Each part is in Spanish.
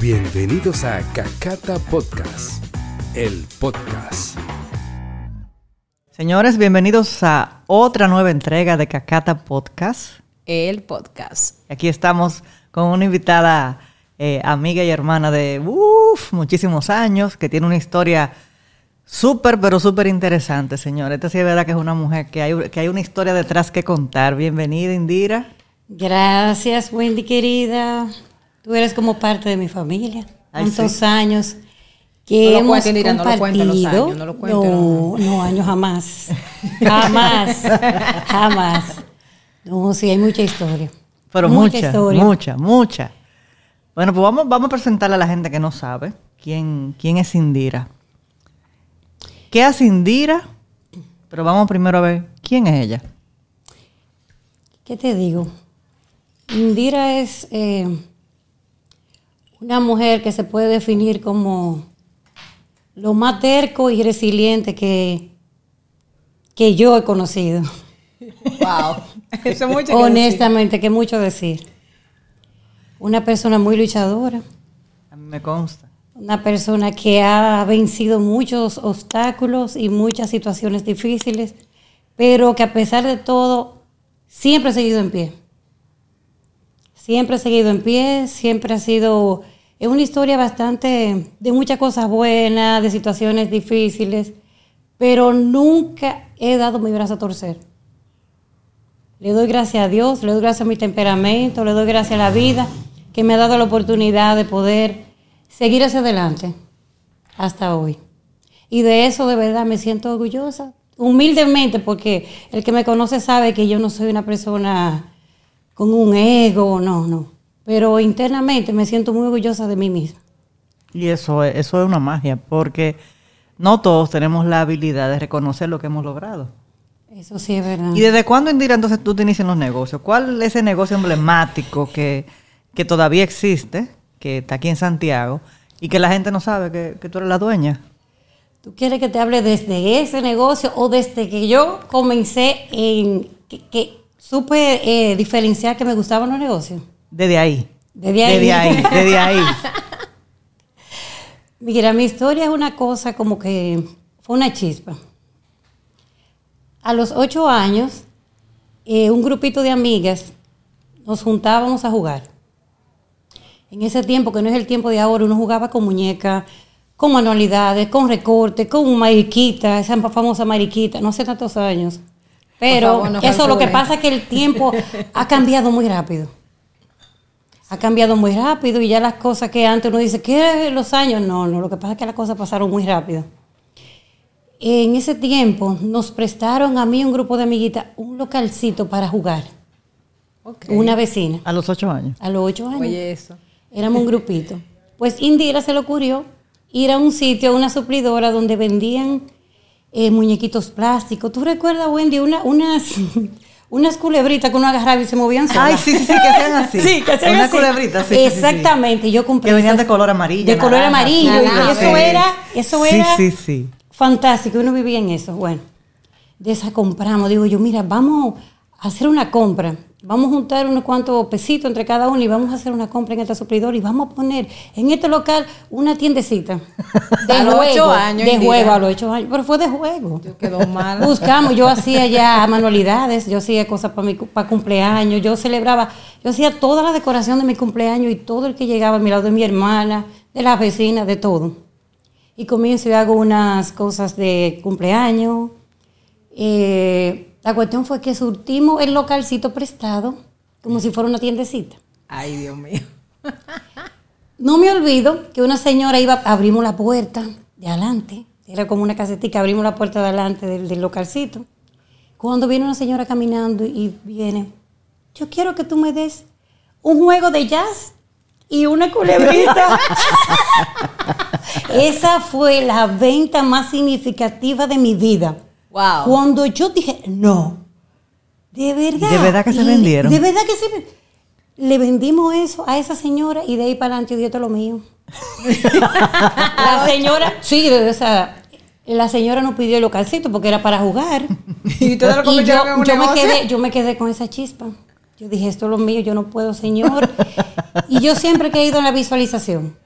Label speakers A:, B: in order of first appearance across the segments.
A: Bienvenidos a Cacata Podcast, el podcast.
B: Señores, bienvenidos a otra nueva entrega de Cacata Podcast.
C: El podcast.
B: Aquí estamos con una invitada eh, amiga y hermana de uf, muchísimos años, que tiene una historia súper, pero súper interesante, señor. Esta sí es verdad que es una mujer que hay, que hay una historia detrás que contar. Bienvenida, Indira.
D: Gracias, Wendy querida. Tú eres como parte de mi familia. Tantos años que
C: No
D: hemos
C: cuente, Indira, no lo
D: compartido.
C: años, no lo cuente,
D: no, no, años jamás. Jamás. jamás. No, sí, hay mucha historia.
B: Pero
D: mucha,
B: mucha,
D: historia.
B: mucha, mucha. Bueno, pues vamos, vamos a presentarle a la gente que no sabe quién, quién es Indira. ¿Qué hace Indira? Pero vamos primero a ver quién es ella.
D: ¿Qué te digo? Indira es eh, una mujer que se puede definir como lo más terco y resiliente que, que yo he conocido.
C: Wow. Eso es mucho que
D: Honestamente, que mucho decir. Una persona muy luchadora,
B: A mí me consta.
D: una persona que ha vencido muchos obstáculos y muchas situaciones difíciles, pero que a pesar de todo, siempre ha seguido en pie. Siempre ha seguido en pie, siempre ha sido... Es una historia bastante de muchas cosas buenas, de situaciones difíciles, pero nunca he dado mi brazo a torcer. Le doy gracias a Dios, le doy gracias a mi temperamento, le doy gracias a la vida que me ha dado la oportunidad de poder seguir hacia adelante hasta hoy. Y de eso de verdad me siento orgullosa, humildemente, porque el que me conoce sabe que yo no soy una persona con un ego, no, no. Pero internamente me siento muy orgullosa de mí misma.
B: Y eso es, eso es una magia, porque no todos tenemos la habilidad de reconocer lo que hemos logrado.
D: Eso sí es verdad.
B: ¿Y desde cuándo, Indira, entonces tú te inicias en los negocios? ¿Cuál es ese negocio emblemático que, que todavía existe, que está aquí en Santiago, y que la gente no sabe que, que tú eres la dueña?
D: ¿Tú quieres que te hable desde ese negocio o desde que yo comencé en que, que supe eh, diferenciar que me gustaban los negocios?
B: Desde ahí.
D: Desde ahí.
B: Desde ahí, desde ahí.
D: Mira, mi historia es una cosa como que fue una chispa. A los ocho años, eh, un grupito de amigas nos juntábamos a jugar. En ese tiempo, que no es el tiempo de ahora, uno jugaba con muñecas, con manualidades, con recortes, con mariquita, esa famosa mariquita, no hace tantos años. Pero
C: favor, no
D: eso lo que pasa es que el tiempo ha cambiado muy rápido. Ha cambiado muy rápido y ya las cosas que antes uno dice, ¿qué los años? No, no, lo que pasa es que las cosas pasaron muy rápido. En ese tiempo nos prestaron a mí un grupo de amiguitas un localcito para jugar.
C: Ok.
D: Una vecina,
B: A los ocho años.
D: a los ocho años.
C: Oye, eso.
D: Éramos un grupito. Pues Indira se le ocurrió ir a un sitio, a una suplidora donde vendían eh, muñequitos plásticos. ¿Tú recuerdas, Wendy, una, unas, unas culebritas que uno agarraba y se movían solas?
B: Ay, sí, sí, sí, que sean así.
D: Sí, que sean
B: Una
D: así.
B: culebrita, sí, sí, sí, sí.
D: Exactamente. Yo compré
B: Que venían
D: esas-
B: de color amarillo,
D: De color
B: naranja,
D: amarillo.
C: naranja,
D: y eso
C: sí.
D: era, eso
B: Sí,
D: era
B: sí, sí.
D: fantástico. Uno vivía en eso. Bueno, de esa compramos. Digo yo, mira, vamos hacer una compra. Vamos a juntar unos cuantos pesitos entre cada uno y vamos a hacer una compra en este suplidor y vamos a poner en este local una tiendecita. De
C: A los
D: juego,
C: ocho años,
D: De juego, a los ocho años. Pero fue de juego.
C: Yo quedó mal.
D: Buscamos, yo hacía ya manualidades, yo hacía cosas para mi para cumpleaños, yo celebraba, yo hacía toda la decoración de mi cumpleaños y todo el que llegaba a mi lado de mi hermana, de las vecinas, de todo. Y comienzo y hago unas cosas de cumpleaños. Eh, la cuestión fue que surtimos el localcito prestado como si fuera una tiendecita.
C: Ay, Dios mío.
D: No me olvido que una señora iba, abrimos la puerta de adelante, era como una casetica, abrimos la puerta de adelante del, del localcito. Cuando viene una señora caminando y viene, yo quiero que tú me des un juego de jazz y una culebrita. Esa fue la venta más significativa de mi vida.
C: Wow.
D: Cuando yo dije, no, de verdad.
B: ¿De verdad que se vendieron?
D: De verdad que se Le vendimos eso a esa señora y de ahí para adelante dio todo lo mío. la señora, sí, o sea, la señora nos pidió el localcito porque era para jugar.
C: Y ustedes lo
D: Y yo,
C: en un
D: yo me quedé, yo me quedé con esa chispa. Yo dije, esto es lo mío, yo no puedo, señor. y yo siempre he ido en la visualización.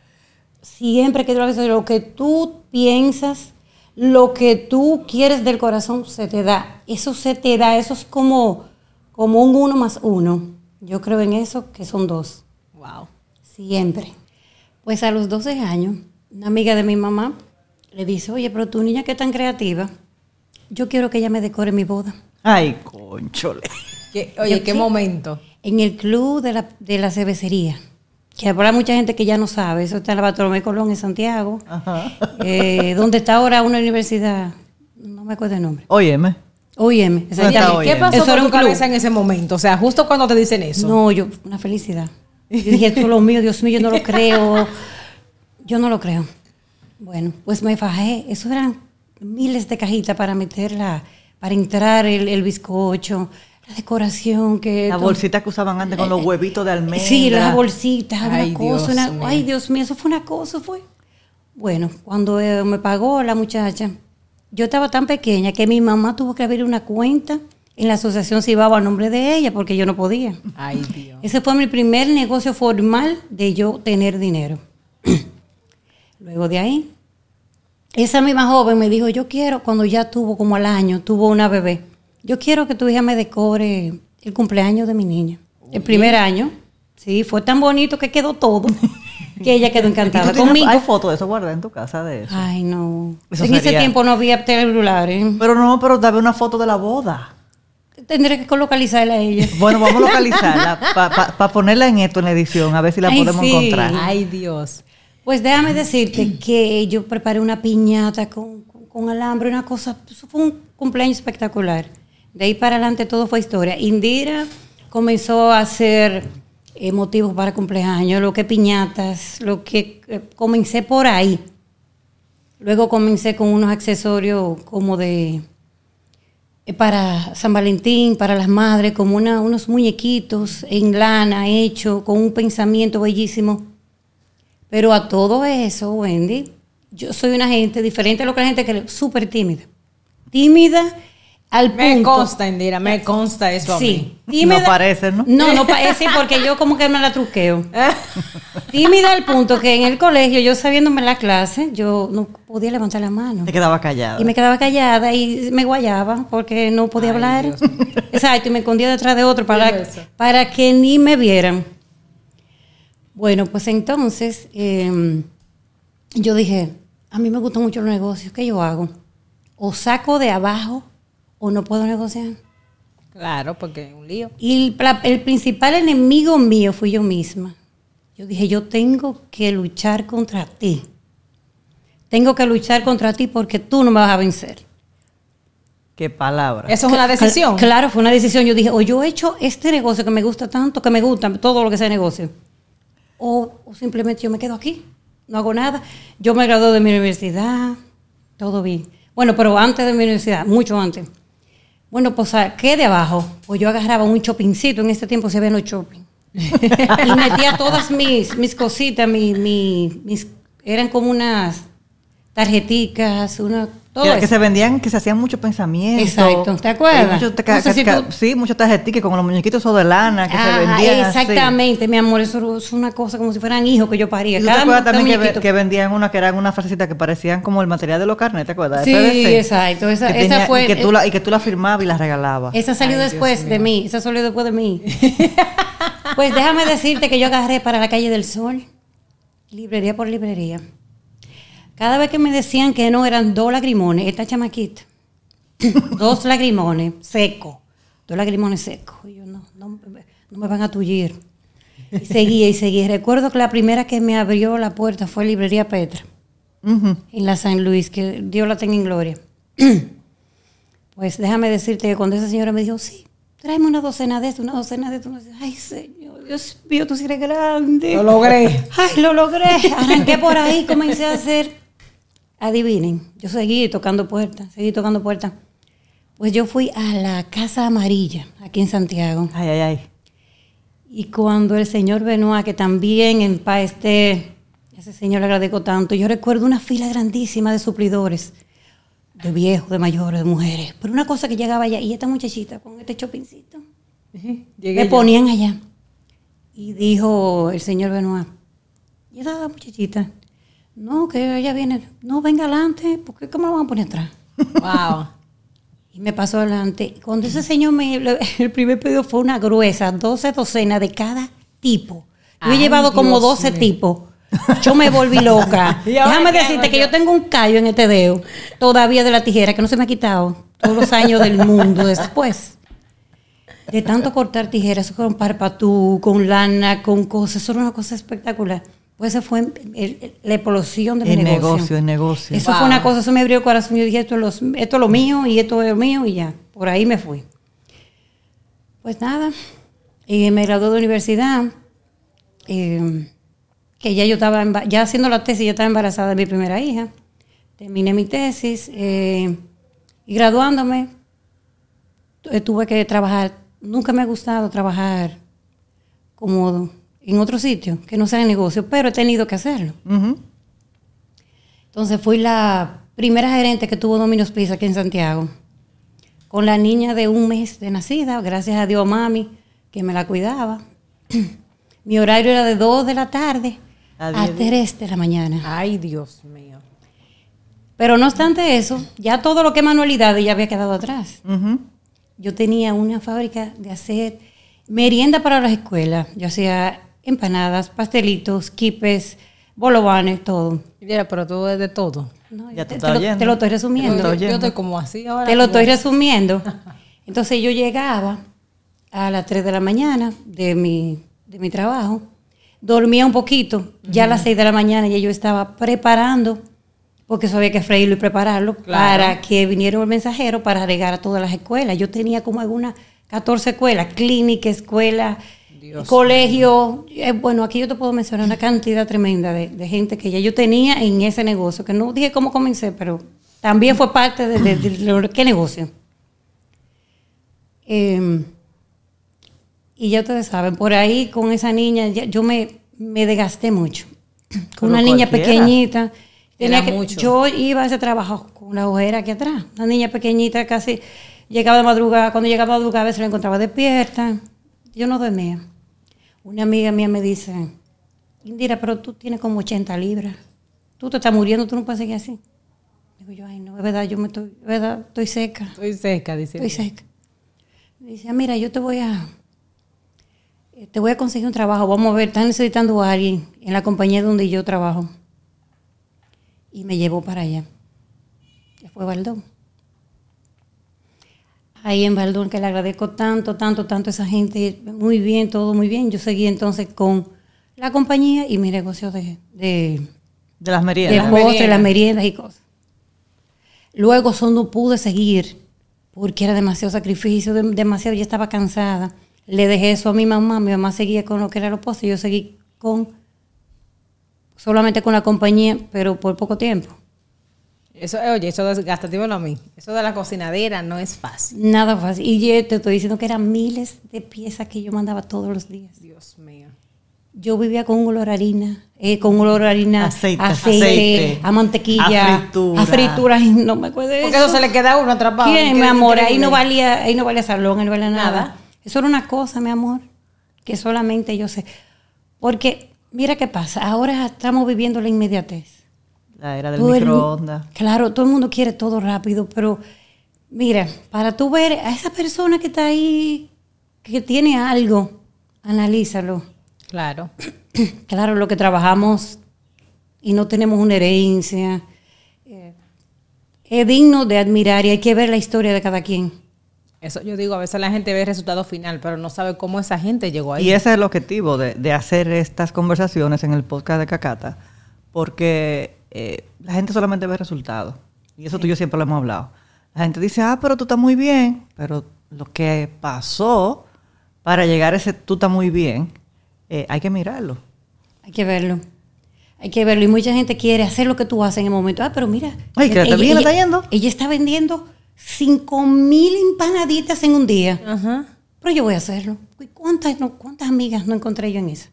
D: siempre que digo lo que tú piensas, lo que tú quieres del corazón se te da. Eso se te da, eso es como, como un uno más uno. Yo creo en eso, que son dos.
C: Wow.
D: Siempre. Pues a los 12 años, una amiga de mi mamá le dice, oye, pero tu niña que es tan creativa, yo quiero que ella me decore mi boda.
B: Ay, conchole.
C: ¿Qué- oye,
D: ¿Yo
C: qué
D: qué?
C: momento.
D: En el club de la, de la cervecería. Que habrá mucha gente que ya no sabe. Eso está en la Bartolomé Colón en Santiago.
B: Ajá.
D: Eh, donde está ahora una universidad. No me acuerdo el nombre.
B: Óyeme.
D: OIM.
B: ¿Dónde está
D: exactamente.
C: ¿Qué pasó
D: Eso
C: por
D: era
C: tu cabeza en ese momento? O sea, justo cuando te dicen eso.
D: No, yo, una felicidad. Yo dije, esto es lo mío, Dios mío, yo no lo creo. Yo no lo creo. Bueno, pues me fajé. Eso eran miles de cajitas para meterla, para entrar el, el bizcocho, la decoración que...
B: La bolsita que usaban antes con los huevitos de almendra.
D: Sí, las bolsitas,
C: Ay,
D: una cosa,
C: Dios
D: una-
C: mío.
D: ay Dios mío, eso fue una cosa, fue. Bueno, cuando eh, me pagó la muchacha, yo estaba tan pequeña que mi mamá tuvo que abrir una cuenta en la asociación Cibao a nombre de ella porque yo no podía.
C: Ay, Dios.
D: Ese fue mi primer negocio formal de yo tener dinero. Luego de ahí, esa misma joven me dijo, yo quiero, cuando ya tuvo como al año, tuvo una bebé, yo quiero que tu hija me decore el cumpleaños de mi niña. El primer año, sí, fue tan bonito que quedó todo, que ella quedó
B: ¿Y tú
D: encantada conmigo.
B: Hay fotos de eso guardadas en tu casa de eso.
D: Ay, no.
B: Eso
D: en ese tiempo no había celulares.
B: Pero no, pero dame una foto de la boda.
D: Tendré que localizarla a ella.
B: Bueno, vamos a localizarla para ponerla en esto en la edición, a ver si la
D: Ay,
B: podemos
D: sí.
B: encontrar.
C: Ay, Dios.
D: Pues déjame decirte que yo preparé una piñata con, con- con alambre, una cosa, eso fue un cumpleaños espectacular. De ahí para adelante todo fue historia. Indira comenzó a hacer eh, motivos para cumpleaños, lo que piñatas, lo que eh, comencé por ahí. Luego comencé con unos accesorios como de eh, para San Valentín, para las madres, como una- unos muñequitos en lana hecho con un pensamiento bellísimo. Pero a todo eso, Wendy, yo soy una gente diferente a lo que la gente cree, súper tímida. Tímida al punto.
C: Me consta, Indira, me consta eso a
D: Sí,
C: mí.
D: tímida.
B: No parece, ¿no?
D: No, no parece porque yo como que me la truqueo. tímida al punto que en el colegio, yo sabiéndome la clase, yo no podía levantar la mano.
B: Te quedaba callada.
D: Y me quedaba callada y me guayaba porque no podía
C: Ay,
D: hablar.
C: Dios.
D: Exacto, y me escondía detrás de otro para, para que ni me vieran. Bueno, pues entonces eh, yo dije, a mí me gustan mucho los negocios, ¿qué yo hago? O saco de abajo o no puedo negociar.
C: Claro, porque es un lío.
D: Y el, principal enemigo mío fui yo misma. Yo dije, yo tengo que luchar contra ti. Tengo que luchar contra ti porque tú no me vas a vencer.
B: Qué palabra.
C: Eso es una decisión.
D: Claro, fue una decisión. Yo dije, o yo he hecho este negocio que me gusta tanto, que me gusta todo lo que sea negocio. O, o simplemente yo me quedo aquí, no hago nada. Yo me gradué de mi universidad, todo bien. Bueno, pero antes de mi universidad, mucho antes. Bueno, pues ¿qué de abajo? Pues yo agarraba un shoppingcito, en este tiempo se ven los shopping. y metía todas mis, mis cositas, mi, mi- mis, eran como unas tarjeticas, una, todo
B: que, se vendían, que se hacían muchos pensamientos.
D: Exacto, ¿te acuerdas?
B: Ca-
D: No sé si tú-
B: Sí, muchos tarjetiques con los muñequitos esos de lana que se vendían así.
D: exactamente, mi amor, eso es una cosa como si fueran hijos que yo paría.
B: ¿Y te acuerdas también que, vendían una que eran unas frasecitas que parecían como el material de los carnes, ¿te acuerdas?
D: Sí, exacto, esa-
B: Que
D: esa fue-
B: Y que, tú la, y que tú la firmabas y la regalabas.
D: Esa salió
C: Ay,
D: después
C: Dios
D: de
C: mío.
D: mí, esa salió después de mí. pues déjame decirte que yo agarré para la calle del Sol, librería por librería. Cada vez que me decían que no eran dos lagrimones, esta chamaquita, dos lagrimones secos, dos lagrimones secos. Y yo, no, no, no me van a tullir. Y seguía y seguía. Recuerdo que la primera que me abrió la puerta fue Librería Petra, en la San Luis, que Dios la tenga en gloria. Pues déjame decirte que cuando esa señora me dijo, sí, tráeme una docena de esto, una docena de esto, una docena- ay Señor, Dios mío, tú sí eres grande.
C: Lo logré.
D: Ay, lo logré. Arranqué por ahí, comencé a hacer. Adivinen, yo seguí tocando puertas, seguí tocando puertas. Pues yo fui a la Casa Amarilla, aquí en Santiago.
B: Ay, ay, ay.
D: Y cuando el señor Benoit, que también en paz esté, ese señor le agradezco tanto, yo recuerdo una fila grandísima de suplidores, de viejos, de mayores, de mujeres. Pero una cosa que llegaba allá, y esta muchachita con este chopincito,
C: Llegué
D: me
C: ya.
D: ponían allá. Y dijo el señor Benoit, y esa muchachita, No, que ella viene. No, venga adelante, porque ¿cómo lo van a poner atrás?
C: Wow.
D: Y me pasó adelante. Cuando ese señor me. El primer pedido fue una gruesa, 12 docenas de cada tipo. Yo he llevado como
C: Dios
D: 12
C: mío.
D: tipos. Yo me volví loca.
C: ¿Y ahora
D: Déjame
C: qué
D: decirte que
C: yo?
D: yo tengo un callo en este dedo, todavía de la tijera, que no se me ha quitado todos los años del mundo después. De tanto cortar tijeras con parpatú, con lana, con cosas, eso era una cosa espectacular. Pues esa fue el- el- la explosión de mi
B: El
D: negocio.
B: negocio, el negocio.
D: Eso
C: Wow.
D: fue una cosa, eso me abrió el corazón. Yo dije, esto es, los- esto es lo mío y esto es lo mío y ya. Por ahí me fui. Pues nada, y me gradué de universidad, eh, que ya yo estaba, ya haciendo la tesis, ya estaba embarazada de mi primera hija. Terminé mi tesis eh, y graduándome, tu- tuve que trabajar. Nunca me ha gustado trabajar como en otro sitio, que no sea de negocio, pero he tenido que hacerlo. Entonces fui la primera gerente que tuvo Domino's Pizza aquí en Santiago. Con la niña de un mes de nacida, gracias a Dios mami, que me la cuidaba. Mi horario era de 2 de la tarde
B: A
D: a
B: diez,
D: 3 de la mañana.
C: Ay, Dios mío.
D: Pero no obstante eso, ya todo lo que es manualidades ya había quedado atrás. Yo tenía una fábrica de hacer merienda para las escuelas. Yo hacía empanadas, pastelitos, quipes, bolovanes, todo.
C: Mira, pero tú es de todo.
D: No,
B: Ya
D: te, lo, te lo estoy resumiendo.
C: Yo estoy como así ahora.
D: Te lo
C: como-
D: estoy resumiendo. Entonces yo llegaba a las 3 de la mañana de mi, de mi trabajo, dormía un poquito, ya a las 6 de la mañana ya yo estaba preparando, porque eso había que freírlo y prepararlo,
C: Claro.
D: para que viniera el mensajero para regar a todas las escuelas. Yo tenía como algunas 14 escuelas, clínica, escuela,
C: Dios
D: colegio. Eh, bueno, aquí yo te puedo mencionar una cantidad tremenda de, de gente que ya yo tenía en ese negocio, que no dije cómo comencé, pero también fue parte de, de- de lo- qué negocio. Eh, y ya ustedes saben, por ahí con esa niña ya- yo me, me desgasté mucho. Con una niña pequeñita. Tenía que,
C: mucho.
D: Yo iba a ese trabajo con la ojera aquí atrás. Una niña pequeñita casi llegaba de madrugada. Cuando llegaba de madrugada a veces la encontraba despierta. Yo no dormía. Una amiga mía me dice, Indira, pero tú tienes como 80 libras. Tú te estás muriendo, tú no puedes seguir así. Digo yo, ay no, es verdad, yo me estoy, es verdad, estoy seca.
C: Estoy seca, dice.
D: Estoy seca. Me dice, "Ah, mira, yo te voy a eh, te voy a conseguir un trabajo. Vamos a ver, están necesitando a alguien en la compañía donde yo trabajo. Y me llevó para allá. Que fue Baldón. Ahí en Baldón, que le agradezco tanto, tanto, tanto a esa gente. Muy bien, todo muy bien. Yo seguí entonces con la compañía y mi negocio de, de,
B: De las
D: de
B: meriendas.
C: Las
D: postres, las meriendas y cosas. Luego eso no pude seguir porque era demasiado sacrificio, dem- demasiado, ya estaba cansada. Le dejé eso a mi mamá, mi mamá seguía con lo que era los postres, yo seguí con solamente con la compañía, pero por poco tiempo.
C: Eso, oye, eso dímelo a mí. Eso de la cocinadera no es fácil.
D: Nada fácil. Y yo te estoy diciendo que eran miles de piezas que yo mandaba todos los días.
C: Dios mío.
D: Yo vivía con olor a harina, eh, con olor a harina,
B: Aceite,
D: aceite,
B: aceite,
D: a mantequilla,
B: a fritura.
D: a fritura. Ay, no me acuerdo de
C: Porque
D: eso.
C: eso se le queda a uno atrapado.
D: ¿Quién, mi amor? Ahí no valía, ahí no valía salón, ahí no valía nada.
C: Nada.
D: Eso era una cosa, mi amor, que solamente yo sé. Porque, mira qué pasa, ahora estamos viviendo la inmediatez.
B: La era del
D: Todo el mu-
B: microondas.
D: claro, todo el mundo quiere todo rápido, pero mira, para tú ver a esa persona que está ahí, que tiene algo, analízalo.
C: Claro.
D: Claro, lo que trabajamos y no tenemos una herencia. eh, es digno de admirar y hay que ver la historia de cada quien.
C: Eso yo digo, a veces la gente ve el resultado final, pero no sabe cómo esa gente llegó ahí.
B: Y ese es el objetivo de, de hacer estas conversaciones en el podcast de Cacata, porque eh, la gente solamente ve resultados. Y eso tú y yo siempre lo hemos hablado. La gente dice, ah, pero tú estás muy bien, pero lo que pasó para llegar a ese tú estás muy bien, eh, hay que mirarlo.
D: Hay que verlo. Hay que verlo. Y mucha gente quiere hacer lo que tú haces en el momento. Ah, pero mira.
B: Ay, que bien, está yendo.
D: Ella está vendiendo cinco mil empanaditas en un día.
C: Ajá.
D: Pero yo voy a hacerlo. ¿Y ¿Cuántas, no- cuántas amigas no encontré yo en eso?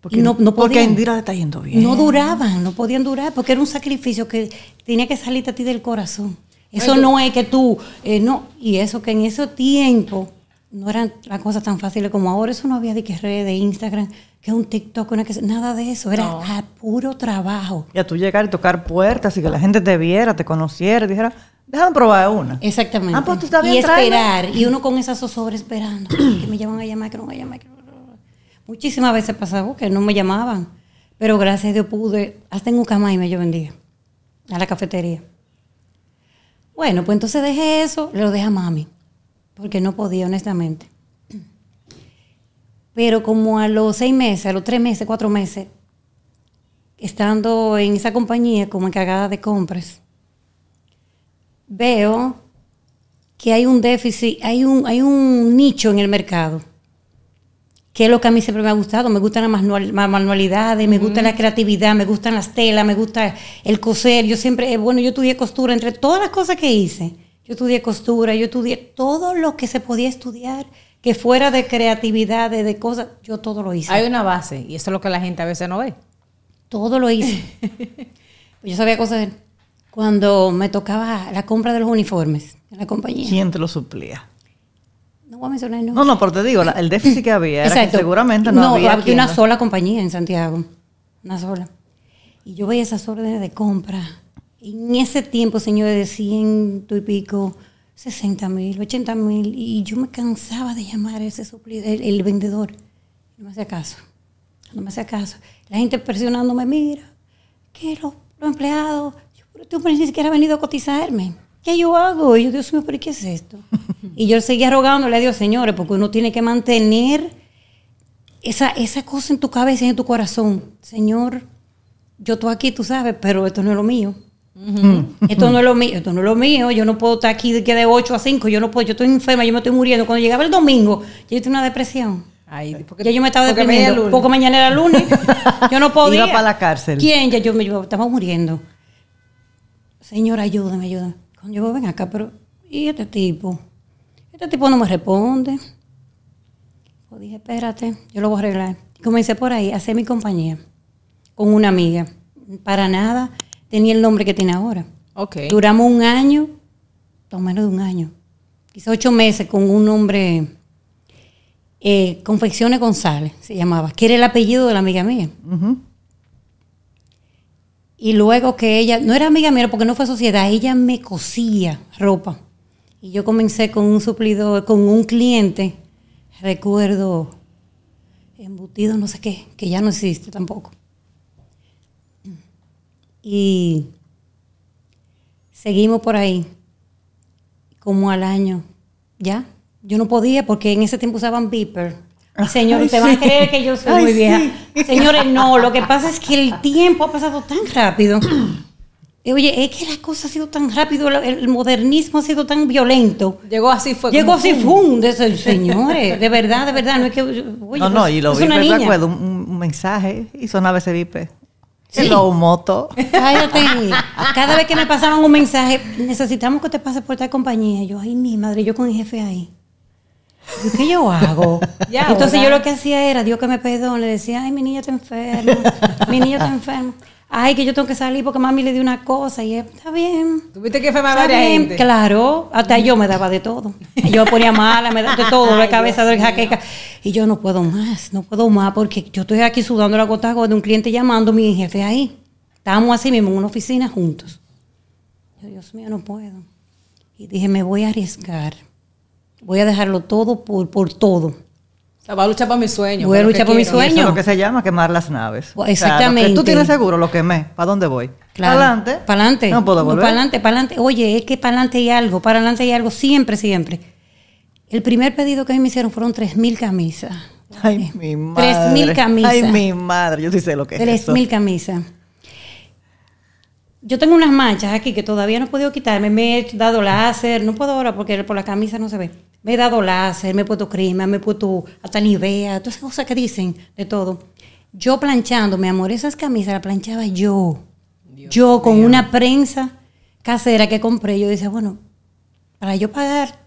B: Porque,
D: Y no- no
B: porque. Indira está yendo bien.
D: No duraban, no podían durar, porque era un sacrificio que tenía que salirte a ti del corazón. Eso
C: Ay,
D: no es que tú, eh, no, y eso que en ese tiempo no eran las cosas tan fáciles como ahora. Eso no había de que redes, de Instagram, que un TikTok, una que nada de eso. Era
C: No.
D: a puro trabajo.
B: Y a tú llegar y tocar puertas y que la gente te viera, te conociera y dijera, déjame probar una.
D: Exactamente.
B: Ah, pues tú estás bien,
D: y
B: tráeme.
D: esperar. Y uno con esa zozobra esperando. que me llaman a llamar, que no me llamar. que no- Muchísimas veces pasaba que no me llamaban. Pero gracias a Dios pude, hasta en Ucamay me yo vendía. A la cafetería. Bueno, pues entonces dejé eso, lo dejé a mami. Porque no podía, honestamente. Pero como a los seis meses, a los tres meses, cuatro meses, estando en esa compañía como encargada de compras, veo que hay un déficit, hay un, hay un nicho en el mercado, que es lo que a mí siempre me ha gustado. Me gustan las manual- ma- manualidades, me gusta la creatividad, me gustan las telas, me gusta el coser. Yo siempre, eh, bueno, yo estudié costura, entre todas las cosas que hice, yo estudié costura, yo estudié todo lo que se podía estudiar, que fuera de creatividad, de, de cosas, yo todo lo hice.
C: Hay una base y eso es lo que la gente a veces no ve.
D: Todo lo hice. Yo sabía coser. Cuando me tocaba la compra de los uniformes en la compañía.
B: ¿Quién te lo suplía?
D: No voy a mencionar no.
B: No, no, pero te digo, la- el déficit que había era que seguramente no, había
D: había
B: quien
D: una sola compañía en Santiago. Una sola. Y yo veía esas órdenes de compra. Y en ese tiempo, señores, de ciento y pico, 60 mil, 80 mil. Y yo me cansaba de llamar a ese suplidor, el, el vendedor. No me hacía caso. No me hacía caso. La gente presionándome, mira, que los, empleados, yo, pero tú ni siquiera has venido a cotizarme. ¿Qué yo hago? Y yo, Dios mío, pero ¿qué es esto? y yo seguía rogándole a Dios, señores, porque uno tiene que mantener esa, esa cosa en tu cabeza y en tu corazón. Señor, yo estoy aquí, tú sabes, pero esto no es lo mío. Esto no es lo mío, esto no es lo mío. Yo no puedo estar aquí de, que de 8 a 5. Yo no puedo, yo estoy enferma, yo me estoy muriendo. Cuando llegaba el domingo, yo tuve una depresión.
C: Ay, porque-
D: ya yo me estaba deprimiendo. Porque mañana era lunes. Yo no podía.
B: Iba pa' la cárcel.
D: ¿Quién? Ya yo me yo estaba muriendo. Señor, ayúdame, ayúdame. Yo ven acá, pero ¿y este tipo? Este tipo no me responde. Pues dije, espérate, yo lo voy a arreglar. Y comencé por ahí a hacer mi compañía con una amiga. Para nada tenía el nombre que tiene ahora.
C: Ok.
D: Duramos un año, o menos de un año, quizá ocho meses con un nombre, eh, Confecciones González se llamaba, que era el apellido de la amiga mía. Y luego que ella, no era amiga mía porque no fue sociedad, ella me cosía ropa. Y yo comencé con un suplidor, con un cliente, recuerdo, embutido no sé qué, que ya no existe tampoco. Y seguimos por ahí, como al año, ¿ya? Yo no podía porque en ese tiempo usaban Beeper. Y señores,
B: Ay,
D: te van
B: sí.
D: a creer que yo soy
B: Ay,
D: muy vieja.
B: sí.
D: Señores, no, lo que pasa es que el tiempo ha pasado tan rápido. Y, Oye, es que la cosa ha sido tan rápido, el- modernismo ha sido tan violento.
C: Llegó así, fue
D: Llegó así,
C: pum.
D: fum, de esos señores, de verdad, de verdad, no es que, oye,
B: no, no, y lo
D: es
B: vi,
D: una
B: me acuerdo, un, un mensaje y sonaba ese vipe.
D: Sí.
B: Hello, moto.
D: Cállate. Cada vez que me pasaban un mensaje, necesitamos que te pases por tal compañía. Yo, ay, mi madre, yo con el jefe ahí. ¿Y ¿Qué yo hago? Entonces
C: ahora-
D: yo lo que hacía era, Dios que me perdone, le decía, ay, mi niña está enferma, mi niña está enferma. Ay, que yo tengo que salir porque mami le dio una cosa y está bien.
C: Tuviste que enfermar varias gente.
D: claro, hasta yo me daba de todo. Yo me ponía mala, me daba de todo, de cabeza, de jaqueca. Y yo no puedo más, no puedo más, porque yo estoy aquí sudando la gota de un cliente llamando a mi jefe ahí. Estábamos así mismo en una oficina juntos. Yo, Dios mío, no puedo. Y dije, me voy a arriesgar. Voy a dejarlo todo por, por todo.
C: O sea, va a luchar por mi sueño.
D: Voy a luchar por mi sueño.
B: Eso es lo que se llama quemar las naves.
D: Exactamente.
B: O sea, lo que tú tienes seguro, lo quemé. ¿Para dónde voy?
D: Claro.
B: ¿Para adelante?
D: Para adelante.
B: No puedo volver.
D: Para adelante, para adelante. Oye, es que para adelante hay algo, para adelante hay algo, siempre, siempre. El primer pedido que a mí me hicieron fueron 3.000 camisas.
B: Ay, mi madre.
D: 3.000 camisas.
B: Ay, mi madre. Yo sí sé lo que es eso.
D: 3.000 camisas. Yo tengo unas manchas aquí que todavía no he podido quitarme. Me he dado láser, no puedo ahora porque por la camisa no se ve. Me he dado láser, me he puesto crema, me he puesto hasta nivea, todas esas cosas que dicen de todo. Yo planchando, mi amor, esas camisas las planchaba yo. yo con una prensa casera que compré. Yo decía, bueno, para yo pagar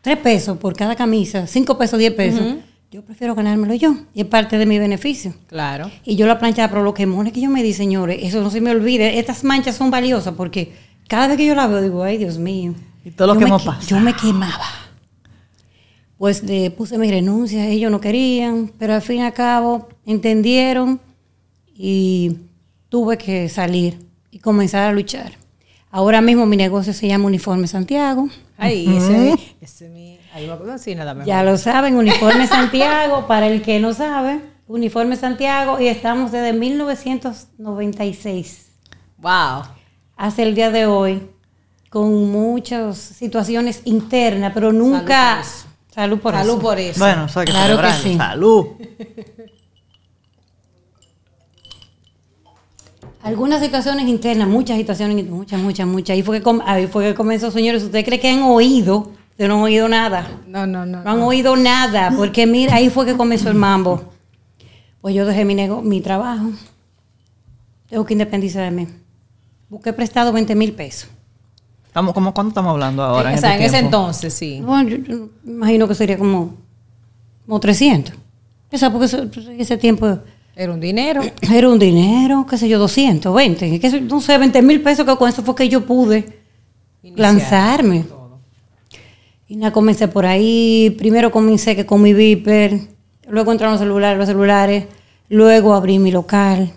D: tres pesos por cada camisa, cinco pesos, diez pesos, yo prefiero ganármelo yo. Y es parte de mi beneficio.
C: Claro.
D: Y yo la planchaba, pero lo quemones que yo me di, señores, eso no se me olvide. Estas manchas son valiosas porque cada vez que yo la veo, digo, ay, Dios mío.
B: Y todo lo
D: Yo
B: que
D: me
B: hemos
D: que-
B: pasado.
D: Yo me quemaba. Pues le puse mi renuncia, ellos no querían, pero al fin y al cabo entendieron y tuve que salir y comenzar a luchar. Ahora mismo mi negocio se llama Uniforme Santiago.
C: Ay, ese, ese mi, ahí va a decir nada mejor.
D: Ya lo saben, Uniforme Santiago, para el que no sabe, Uniforme Santiago y estamos desde 1996
C: Wow.
D: hasta el día de hoy con muchas situaciones internas, pero nunca... Salud por
C: Salud
D: eso.
C: por eso.
B: Bueno, eso hay que
D: Claro que sí.
B: Salud.
D: Algunas situaciones internas, muchas situaciones, muchas, muchas, muchas. Ahí fue que, com- ahí fue que comenzó, señores. ¿Ustedes creen que han oído? Ustedes no han oído nada.
C: No, no, no.
D: No han oído nada, porque mira, ahí fue que comenzó el mambo. Pues yo dejé mi, nego- mi trabajo. Tengo que independizarme. Busqué prestado 20 mil pesos.
B: Estamos, como, ¿Cuánto estamos hablando ahora?
C: o sea, en
B: este
C: ese
B: tiempo?
C: entonces, sí.
D: Bueno, yo, yo me imagino que sería como, como 300. Esa, porque eso- ese tiempo
C: Era un dinero.
D: era un dinero, qué sé yo, 220, qué sé- no sé, 20 mil pesos, que con eso fue que yo pude
C: Iniciar
D: lanzarme.
C: todo.
D: Y nada, comencé por ahí. Primero comencé que con mi Viper, luego entraron los celulares, los celulares, luego abrí mi local.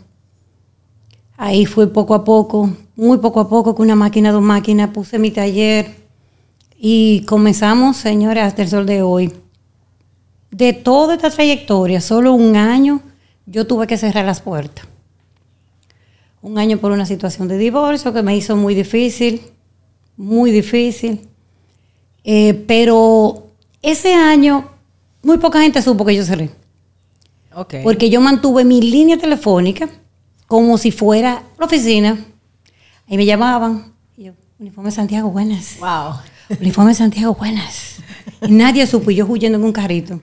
D: Ahí fui poco a poco, muy poco a poco, con una máquina, dos máquinas, puse mi taller y comenzamos, señores, hasta el sol de hoy. De toda esta trayectoria, solo un año, yo tuve que cerrar las puertas. Un año por una situación de divorcio que me hizo muy difícil, muy difícil. Eh, pero ese año, muy poca gente supo que yo cerré. Porque yo mantuve mi línea telefónica como si fuera la oficina. Ahí me llamaban. Y yo, uniforme Santiago, buenas.
C: Wow.
D: Uniforme Santiago, buenas. Y nadie supo, y yo huyendo en un carrito.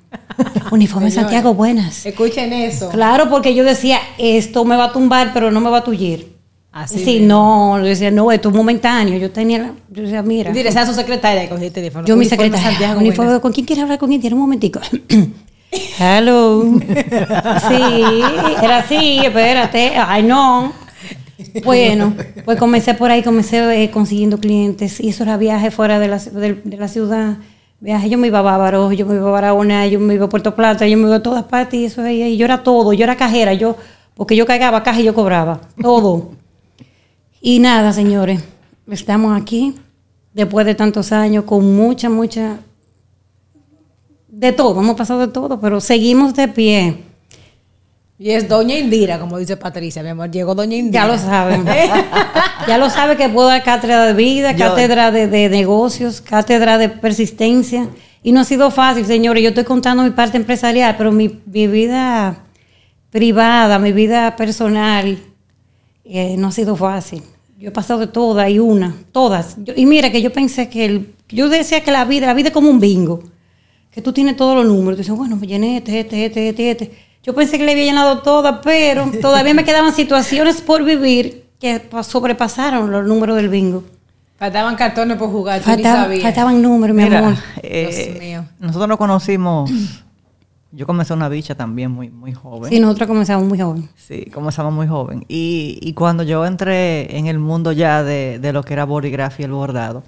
D: Uniforme. Santiago, buenas.
C: Escuchen eso.
D: Claro, porque yo decía, esto me va a tumbar, pero no me va a tullir.
C: Así
D: sí, no, yo decía, no, esto es momentáneo. Yo tenía, la- yo decía, mira.
C: Dile, sea su secretaria y cogí el teléfono.
D: Yo mi secretaria,
C: Santiago,
D: uniforme,
C: buenas.
D: ¿con quién quiere hablar con quién? Tiene un momentico. Hello. Sí, era así, espérate. Ay, no. Bueno, pues comencé por ahí, comencé eh, consiguiendo clientes. Y eso era fuera de la, de, la ciudad. Viaje, yo me iba a Bávaro, yo me iba a Barahona, yo me iba a Puerto Plata, yo me iba a todas partes. Y eso ahí, yo era todo, yo era cajera, yo, porque yo cargaba caja y yo cobraba, todo. Y nada, señores, estamos aquí después de tantos años con mucha, mucha... De todo, hemos pasado de todo, pero seguimos de pie.
C: Y es Doña Indira, como dice Patricia, mi amor. Llegó Doña Indira.
D: Ya lo saben. ya lo sabe que puedo dar cátedra de vida,
B: Yo-
D: cátedra de, de negocios, cátedra de persistencia. Y no ha sido fácil, señores. Yo estoy contando mi parte empresarial, pero mi, mi vida privada, mi vida personal, eh, no ha sido fácil. Yo he pasado de todas y una, todas. Yo- y mira que yo pensé que el, yo decía que la vida, la vida es como un bingo, que tú tienes todos los números. Tú dices, bueno, me llené este, este, este, este, este. Yo pensé que le había llenado todas, pero todavía me quedaban situaciones por vivir que pa- sobrepasaron los números del bingo.
C: Faltaban cartones por jugar, tú ni
D: Faltaban,
C: sabías.
D: faltaban números, mi
B: Mira,
D: amor.
B: eh,
C: Dios mío.
B: nosotros nos conocimos. Yo comencé una bicha también muy, muy joven.
D: Sí, nosotros comenzamos muy joven.
B: Sí, comenzamos muy joven. Y, y cuando yo entré en el mundo ya de, de lo que era borigrafía y el bordado,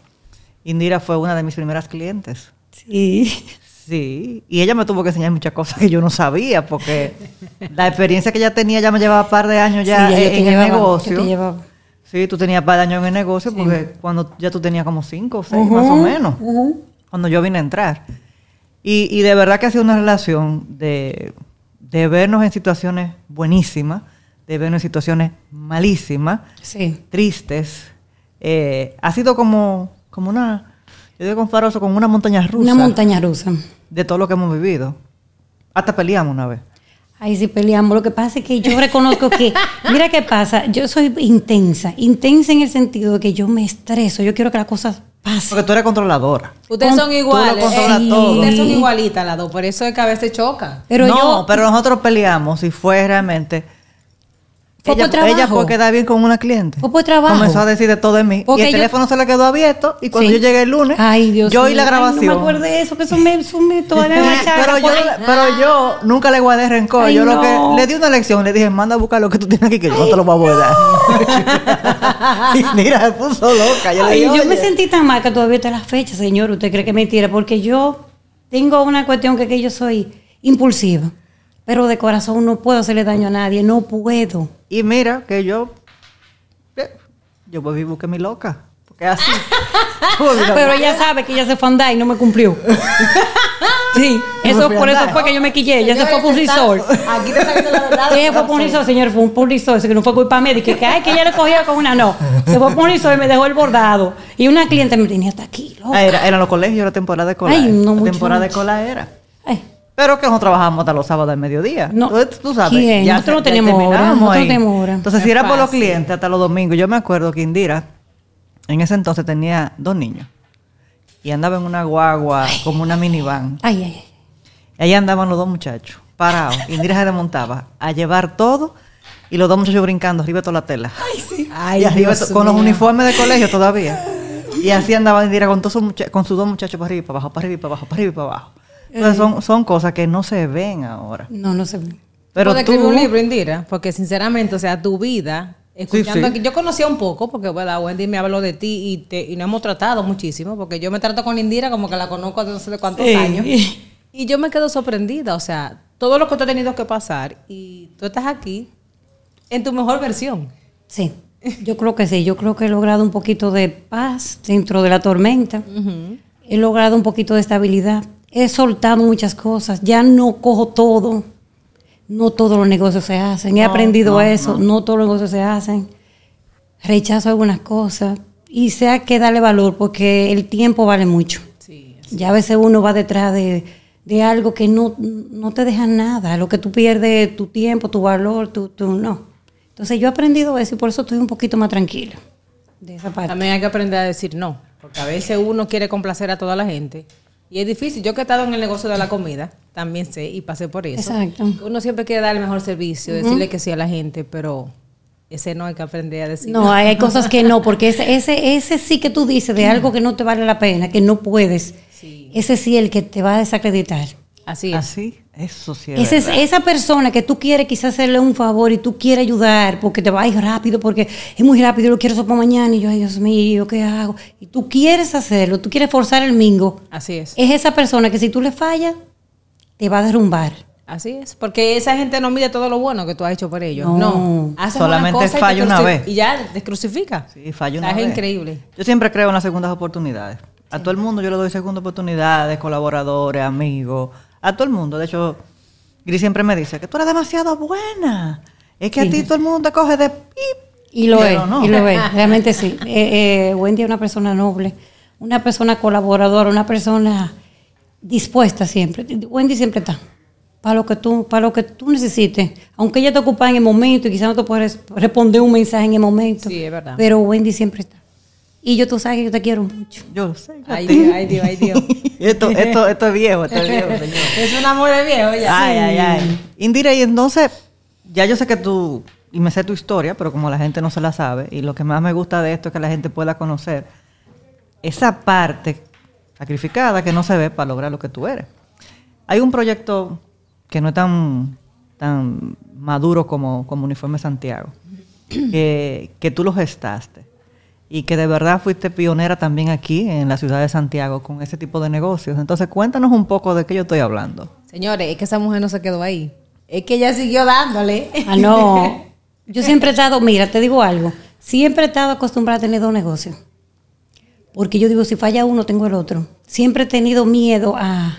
B: Indira fue una de mis primeras clientes.
D: Sí.
B: Sí, y ella me tuvo que enseñar muchas cosas que yo no sabía, porque la experiencia que ella tenía ya me llevaba un par de años ya,
D: Sí,
B: en,
D: te
B: en
D: llevaba,
B: el negocio. Sí, tú tenías par de años en el negocio, porque cuando ya tú tenías como cinco o seis más o menos, cuando yo vine a entrar. Y, y de verdad que ha sido una relación de, de vernos en situaciones buenísimas, de vernos en situaciones malísimas,
D: Sí.
B: tristes. Eh, ha sido como, como una, yo digo con Faroso, como una montaña rusa
D: Una montaña rusa.
B: de todo lo que hemos vivido. Hasta peleamos una vez.
D: Ahí sí peleamos. Lo que pasa es que yo reconozco que, mira qué pasa, yo soy intensa, intensa en el sentido de que yo me estreso, yo quiero que las cosas pasen.
B: Porque tú eres controladora.
C: Ustedes
D: Con-
C: son
B: tú lo
C: iguales. eh,
B: todo.
C: Ustedes son igualitas las dos, por eso es que a veces chocan.
D: Pero
B: no,
D: yo,
B: pero nosotros peleamos y fue realmente. Ella,
D: trabajo.
B: ella fue quedar bien con una cliente.
D: Por trabajo.
B: Comenzó a decir de todo de mí.
D: Porque
B: y el
D: yo-
B: teléfono se le quedó abierto. Y cuando
D: Sí.
B: yo llegué el lunes,
D: ay Dios
B: yo oí la
D: ay,
B: grabación.
D: no me acuerdo de eso, que eso me, eso
B: pero, yo, pero nunca le guardé rencor.
D: Ay,
B: yo lo que le di una lección, le dije, manda a buscar lo que tú tienes aquí, que yo no te lo voy a guardar. y mira, se puso loca. Yo, le
D: Ay,
B: dije,
D: yo me sentí tan mal que todavía está la fecha, señor. ¿Usted cree que es mentira? Porque yo tengo una cuestión que, que yo soy impulsiva, pero de corazón no puedo hacerle daño a nadie, no puedo.
B: Y mira que yo, eh, yo voy y busqué mi loca. Porque así.
D: Pero ella sabe que ella se fue a andar y no me cumplió. Sí, eso por eso fue que yo me quillé. Ella se fue por un resort.
C: Aquí te la verdad.
D: Ella fue por un resort, señor, fue un por un resort, que no fue culpa mía, de que, que, ay, que ella le cogía con una, no. Se fue por un resort y me dejó el bordado. Y una cliente me tenía hasta aquí, loca.
B: Ah, era, eran los colegios, la temporada de cola.
D: Ay, no,
B: la
D: mucho,
B: temporada de cola era.
D: Ay,
B: Pero que nosotros trabajamos hasta los sábados al mediodía.
D: No.
B: Entonces, tú sabes.
D: ¿Quién?
B: ya
D: Nosotros no
B: ya
D: hora, nosotros no tenemos hora.
B: Entonces,
C: Es
B: si era por los clientes hasta los domingos, yo me acuerdo que Indira, en ese entonces tenía dos niños. Y andaba en una guagua, como una minivan.
D: ay, ay, ay.
B: Y ahí andaban los dos muchachos, parados. Indira se desmontaba a llevar todo y los dos muchachos brincando arriba de toda la tela.
C: Ay,
B: y arriba
C: Dios
B: to- con los uniformes de colegio todavía. Y así andaba Indira con, todos sus con sus dos muchachos para arriba y para abajo, para arriba y para abajo, para arriba y para abajo. Entonces son, son cosas que no se ven ahora.
D: No, no sé.
B: Pero
C: Puedes
B: tú,
C: escribir un libro, Indira, porque sinceramente, o sea, tu vida, escuchando
B: sí.
C: aquí, yo conocía un poco, porque bueno, Wendy me habló de ti y, te, y nos hemos tratado muchísimo, porque yo me trato con Indira como que la conozco hace no sé de cuántos
D: Sí.
C: años. Y yo me quedo sorprendida, o sea, todo lo que tú has tenido que pasar y tú estás aquí en tu mejor versión.
D: Sí, yo creo que sí. Yo creo que he logrado un poquito de paz dentro de la tormenta. He logrado un poquito de estabilidad. He soltado muchas cosas. Ya no cojo todo. No todos los negocios se hacen. He
B: No,
D: aprendido
B: no,
D: eso.
B: no.
D: No. todos los negocios se hacen. Rechazo algunas cosas. Y sé que darle valor porque el tiempo vale mucho.
C: Sí.
D: Ya a veces uno va detrás de, de algo que no, no te deja nada. Lo que tú pierdes, tu tiempo, tu valor, tu, tu no. Entonces yo he aprendido eso y por eso estoy un poquito más tranquila de esa parte.
C: También hay que aprender a decir no, porque a veces uno quiere complacer a toda la gente y es difícil. Yo que he estado en el negocio de la comida, también sé y pasé por eso.
D: Exacto.
C: Uno siempre quiere dar el mejor servicio, decirle que sí a la gente, pero ese no hay que aprender a decir.
D: No, hay, hay cosas que no, porque ese, ese, ese sí que tú dices de algo que no te vale la pena, que no puedes.
C: Sí.
D: Ese sí el que te va a desacreditar.
C: Así es.
B: así, eso sí es
D: Ese es-
B: verdad.
D: esa persona que tú quieres quizás hacerle un favor y tú quieres ayudar porque te va a ir rápido, porque es muy rápido, lo quiero eso para mañana y yo, ay Dios mío, ¿qué hago? Y tú quieres hacerlo, tú quieres forzar el mingo.
C: Así es.
D: Es esa persona que si tú le fallas, te va a derrumbar.
C: Así es. Porque esa gente no mide todo lo bueno que tú has hecho por ellos.
D: No.
C: No.
B: Solamente falla una vez.
C: Y ya te crucifica.
B: Sí,
C: sea,
B: una
C: Es
B: vez.
C: increíble.
B: Yo siempre creo en las segundas oportunidades. A todo el mundo yo le doy segundas oportunidades, colaboradores, amigos, a todo el mundo. De hecho, Gris siempre me dice que tú eres demasiado buena. Es que a ti todo el mundo te coge de pip.
D: Y lo
B: Pero
D: es,
B: no.
D: y lo es, realmente sí. Eh, eh, Wendy es una persona noble, una persona colaboradora, una persona dispuesta siempre. Wendy siempre está. Para lo que tú, para lo que tú necesites. Aunque ella te ocupa en el momento y quizás no te puedes responder un mensaje en el momento.
C: Sí, es verdad.
D: Pero Wendy siempre está. Y yo tú sabes que yo te quiero mucho.
B: Yo sé.
C: Ay. Dios, ay, Dios, ay, Dios.
B: esto, esto, esto es viejo, esto es viejo, señor.
C: es un amor de viejo ya.
B: Ay, ay, ay. Indira, y entonces, ya yo sé que tú, y me sé tu historia, pero como la gente no se la sabe, y lo que más me gusta de esto es que la gente pueda conocer esa parte sacrificada que no se ve para lograr lo que tú eres. Hay un proyecto que no es tan, tan maduro como, como Uniforme Santiago, que, que tú lo gestaste y que de verdad fuiste pionera también aquí en la ciudad de Santiago con ese tipo de negocios. Entonces, cuéntanos un poco de qué yo estoy hablando.
C: Señores, es que esa mujer no se quedó ahí. Es que ella siguió dándole.
D: Ah, no. Yo siempre he estado, mira, te digo algo. Siempre he estado acostumbrada a tener dos negocios. Porque yo digo, si falla uno, tengo el otro. Siempre he tenido miedo a...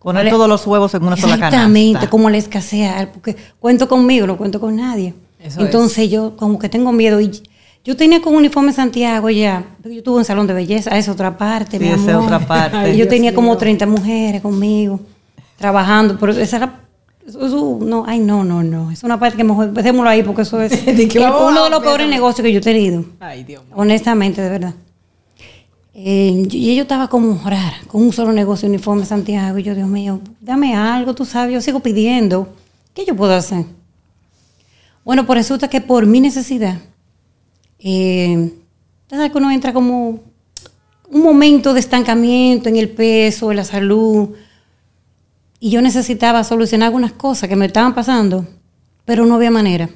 B: Poner todos los huevos en una sola canasta.
D: Exactamente, como la escasea, porque cuento conmigo, no cuento con nadie.
C: Eso
D: Entonces yo como que tengo miedo. Y yo tenía con uniforme Santiago ya, yo tuve un salón de belleza, esa es otra parte,
B: Sí,
D: mi
B: esa es
D: amor.
B: otra parte. Ay,
D: yo
C: Dios
D: tenía como
C: mío.
D: 30 mujeres conmigo, trabajando, pero esa era... eso- eso- no, ay, no, no, no. Es una parte que mejor dejémoslo ahí porque eso es el-
C: vamos
D: uno de los peores negocios que yo he tenido.
C: Ay, Dios mío.
D: Honestamente, de verdad. Eh, y yo estaba como rara, con un solo negocio uniforme Santiago. Y yo, Dios mío, dame algo, tú sabes, yo sigo pidiendo. ¿Qué yo puedo hacer? Bueno, pues resulta que por mi necesidad, eh, ¿sabes que uno entra como un momento de estancamiento en el peso, en la salud? Y yo necesitaba solucionar algunas cosas que me estaban pasando, pero no había manera.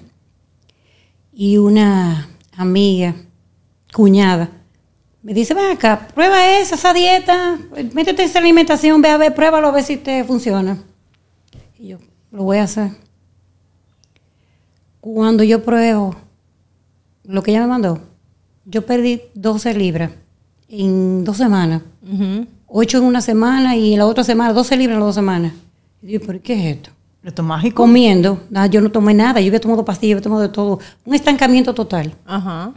D: Y una amiga, cuñada, Me dice, ven acá, prueba esa, esa dieta, métete esa alimentación, ve a ver, pruébalo a ver si te funciona. Y yo, lo voy a hacer. Cuando yo pruebo lo que ella me mandó, yo perdí 12 libras en dos semanas.
C: Ujú.
D: 8 en una semana y en la otra semana 12 libras en las dos semanas. Y digo, ¿pero qué es esto?
B: Esto es mágico.
D: Comiendo, nada, yo no tomé nada, yo había tomado pastillas, había tomado de todo. Un estancamiento total.
C: Ajá.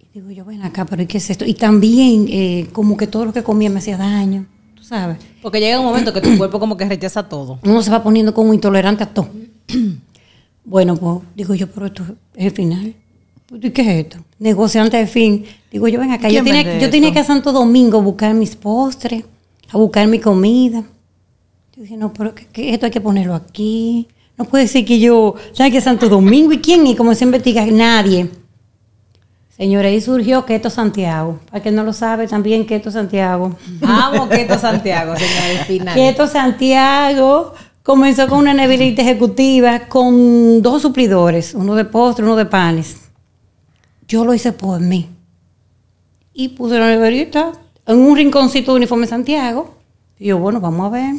D: Y digo, yo ven acá, pero ¿qué es esto? Y también, eh, como que todo lo que comía me hacía daño, tú sabes.
C: Porque llega un momento que tu cuerpo como que rechaza todo.
D: Uno se va poniendo como intolerante a todo. bueno, pues digo yo, pero esto es el final. ¿Y qué es esto? Negociante de fin. Digo yo, ven acá, yo
B: ¿Quién
D: tenía, yo tenía que ir a Santo Domingo a buscar mis postres, a buscar mi comida. Yo dije, no, pero que, que esto hay que ponerlo aquí. No puede ser que yo, ¿sabes que Santo Domingo? ¿Y quién? Y como se investiga, nadie. Señores, ahí surgió Keto Santiago. Para que no lo sabe, también Keto Santiago.
C: Amo Keto Santiago, señor, el final.
D: Keto Santiago comenzó con una neverita ejecutiva con dos suplidores, uno de postre, uno de panes. Yo lo hice por mí. Y puse la neverita en un rinconcito de Uniforme Santiago. Y yo, bueno, vamos a ver.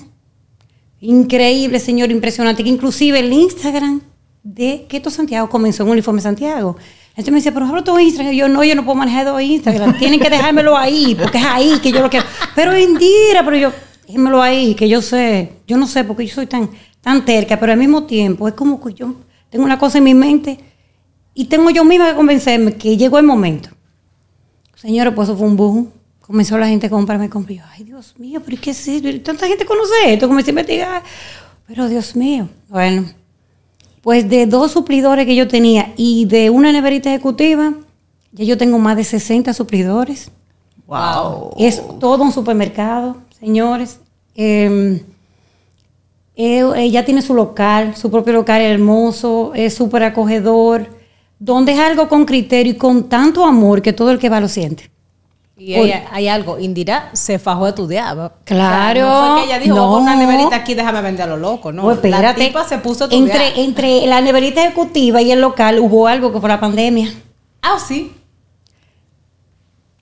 D: Increíble, señor, impresionante. Que inclusive el Instagram de Keto Santiago comenzó en Uniforme Santiago. Entonces me decía, pero abro tu Instagram. Y yo, no, yo no puedo manejar dos Instagram. Tienen que dejármelo ahí, porque es ahí que yo lo quiero. Pero mentira, pero yo, déjemelo ahí, que yo sé. Yo no sé, porque yo soy tan, tan terca, pero al mismo tiempo es como que yo tengo una cosa en mi mente y tengo yo misma que convencerme que llegó el momento. Señores, pues eso fue un boom. Comenzó la gente a comprarme, compré. Yo, Ay, Dios mío, pero ¿y qué es esto? Tanta gente conoce esto, comencé a investigar. Pero Dios mío. Bueno, pues de dos suplidores que yo tenía y de una neverita ejecutiva, ya yo tengo más de 60 suplidores.
B: Wow.
D: Es todo un supermercado, señores. Eh, ella tiene su local, su propio local hermoso, es súper acogedor, donde es algo con criterio y con tanto amor que todo el que va lo siente.
C: Y hay, hay algo, Indira se fajó a estudiar.
D: Claro.
C: no fue que ella dijo,
D: No.
C: voy a poner una neverita aquí, déjame vender a lo loco, ¿no?
D: Pues espérate,
C: La tipa se puso a estudiar.
D: entre, entre la neverita ejecutiva y el local hubo algo que fue la pandemia.
C: Ah, sí.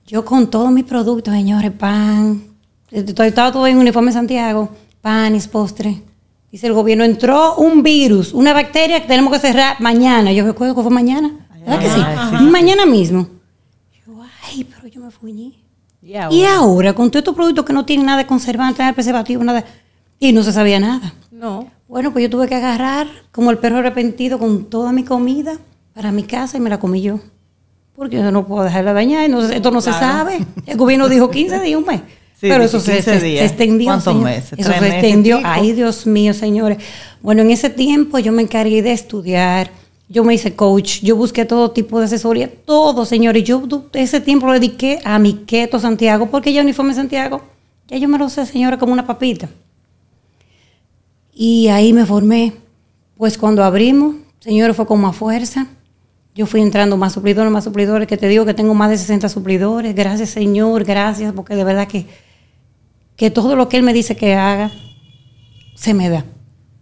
D: Yo con todos mis productos, señores, pan, estoy- estaba todo en uniforme Santiago, panes, postre. Dice el gobierno, entró un virus, una bacteria que tenemos que cerrar mañana. Yo recuerdo que fue mañana. ¿Verdad que sí?
B: Ajá,
D: Mañana mismo. Yo, ay, pero yo me fuñí.
C: Y ahora.
D: Y ahora, con todos estos productos que no tienen nada de conservante, nada de preservativo, nada. Y no se sabía nada.
C: No.
D: Bueno, pues yo tuve que agarrar como el perro arrepentido con toda mi comida para mi casa y me la comí yo. Porque yo no puedo dejarla dañar, no, esto no se sabe. El gobierno dijo 15 días, un mes.
B: Sí,
D: Pero eso se,
B: 15
D: se- extendió.
B: ¿Cuántos
D: señor.
B: meses?
D: Eso
B: ¿Tres
D: se
B: meses
D: extendió.
B: pico?
D: Ay, Dios mío, señores. Bueno, en ese tiempo yo me encargué de estudiar. Yo me hice coach. Yo busqué todo tipo de asesoría. Todo, señores. Yo ese tiempo lo dediqué a mi keto Santiago. Porque ya uniforme Santiago, ya yo me lo sé, señora, como una papita. Y ahí me formé. Pues cuando abrimos, señores, fue con más fuerza. Yo fui entrando más suplidores, más suplidores, que te digo que tengo más de 60 suplidores. Gracias, Señor, gracias, porque de verdad que, que todo lo que Él me dice que haga, se me da.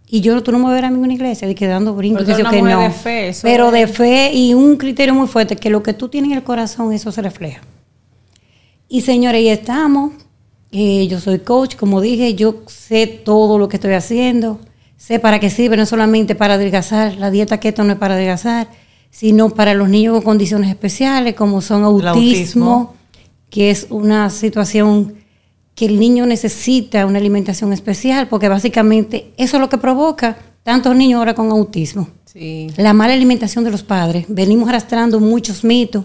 D: Y yo, tú no me verás a mí en una iglesia, de que dando brincos, que que no.
C: de fe, eso
D: Pero
C: es-
D: de fe y un criterio muy fuerte, que lo que tú tienes en el corazón, eso se refleja. Y señores, ahí estamos. Eh, yo soy coach, como dije, yo sé todo lo que estoy haciendo, sé para qué sirve, no solamente para adelgazar, la dieta keto no es para adelgazar, sino para los niños con condiciones especiales, como son autismo. que es una situación que el niño necesita una alimentación especial, porque básicamente eso es lo que provoca tantos niños ahora con autismo
C: Sí.
D: la mala alimentación de los padres. Venimos arrastrando muchos mitos,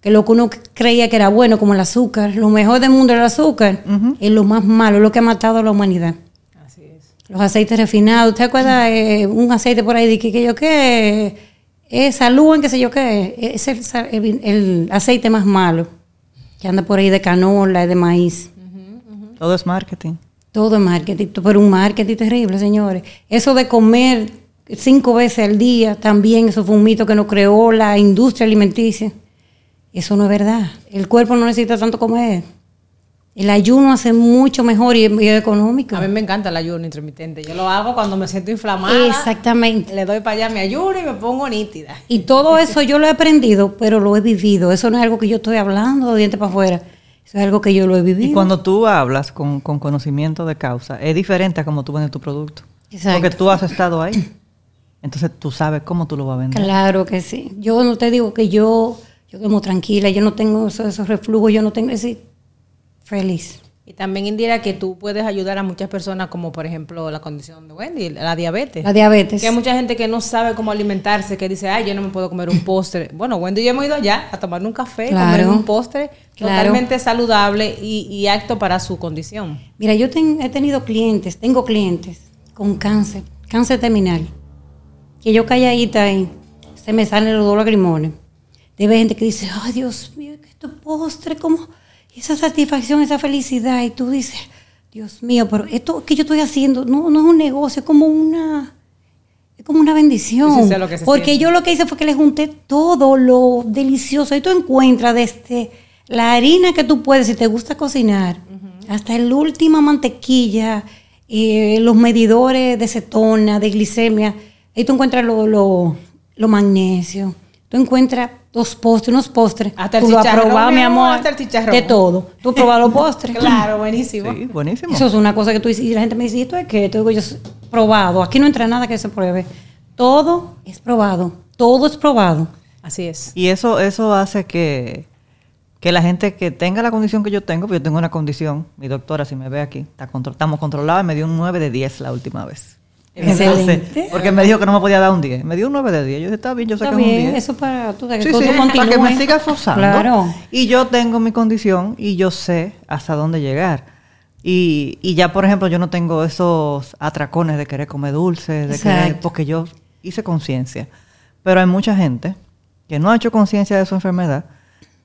D: que lo que uno creía que era bueno, como el azúcar, lo mejor del mundo era el azúcar, es lo más malo, es lo que ha matado a la humanidad.
C: Así es.
D: Los aceites refinados, ¿usted acuerda eh, un aceite por ahí de que, que yo qué? Es salud en qué sé yo qué, es el- el aceite más malo, que anda por ahí de canola, de maíz.
B: Todo es marketing.
D: Todo es marketing, pero un marketing terrible, señores. Eso de comer cinco veces al día, también eso fue un mito que nos creó la industria alimenticia. Eso no es verdad. El cuerpo no necesita tanto comer. El ayuno hace mucho mejor y es económico.
C: A mí me encanta el ayuno intermitente. Yo lo hago cuando me siento inflamada.
D: Exactamente.
C: Le doy para allá mi ayuno y me pongo nítida.
D: Y todo eso yo lo he aprendido, pero lo he vivido. Eso no es algo que yo estoy hablando de dientes para afuera. Eso es algo que yo lo he vivido.
B: Y cuando tú hablas con, con conocimiento de causa, es diferente a como tú vendes tu producto.
D: Exacto.
B: Porque tú has estado ahí. Entonces tú sabes cómo tú lo vas a vender.
D: Claro que sí. Yo no te digo que yo, yo duermo tranquila, yo no tengo esos, esos reflujos, yo no tengo ese feliz.
C: Y también Indira que tú puedes ayudar a muchas personas como por ejemplo la condición de Wendy, la diabetes.
D: La diabetes.
C: Que hay mucha gente que no sabe cómo alimentarse, que dice, ay, yo no me puedo comer un postre. Bueno, Wendy yo hemos ido allá a tomar un café,
D: Claro.
C: comer un postre
D: Claro.
C: totalmente saludable y, y apto para su condición.
D: Mira, yo ten- he tenido clientes, tengo clientes con cáncer, cáncer terminal, que yo calladita ahí, se me salen los dos lagrimones. Debe gente que dice, ay Dios mío, que esto postre, como esa satisfacción, esa felicidad, y tú dices, Dios mío, pero esto que yo estoy haciendo no, no es un negocio, es como una, es como una bendición.
C: Sí, lo que
D: Porque
C: siente.
D: yo lo que hice fue que le junté todo lo delicioso. Y tú encuentras desde la harina que tú puedes, si te gusta cocinar, hasta la última mantequilla, eh, los medidores de cetona, de glicemia. Ahí tú encuentras lo, lo, lo magnesio. Tú encuentras los postres, unos postres.
C: Hasta el
D: tú lo probado,
C: mi amor, hasta el chicharrón.
D: De todo. Tú has probado los postres.
C: Claro, buenísimo.
B: Sí, buenísimo.
D: Eso es una cosa que tú dices, y la gente me dice, ¿y esto es qué? Te digo yo, probado. Aquí no entra nada que se pruebe. Todo es probado. Todo es probado.
C: Así es.
B: Y eso, eso hace que, que la gente que tenga la condición que yo tengo, porque yo tengo una condición, mi doctora, si me ve aquí, está estamos controlados, me dio un 9 de 10 la última vez.
D: Excelente.
B: porque me dijo que no me podía dar un 10. Me dio un 9 de 10. Yo dije, está bien, yo sé
D: Está
B: que es un
D: bien,
B: 10.
D: eso para, tú,
B: Sí,
D: que todo
B: sí, para que me siga esforzando.
D: Claro.
B: Y yo tengo mi condición y yo sé hasta dónde llegar. Y, y ya, por ejemplo, yo no tengo esos atracones de querer comer dulces, de querer, porque yo hice conciencia. Pero hay mucha gente que no ha hecho conciencia de su enfermedad,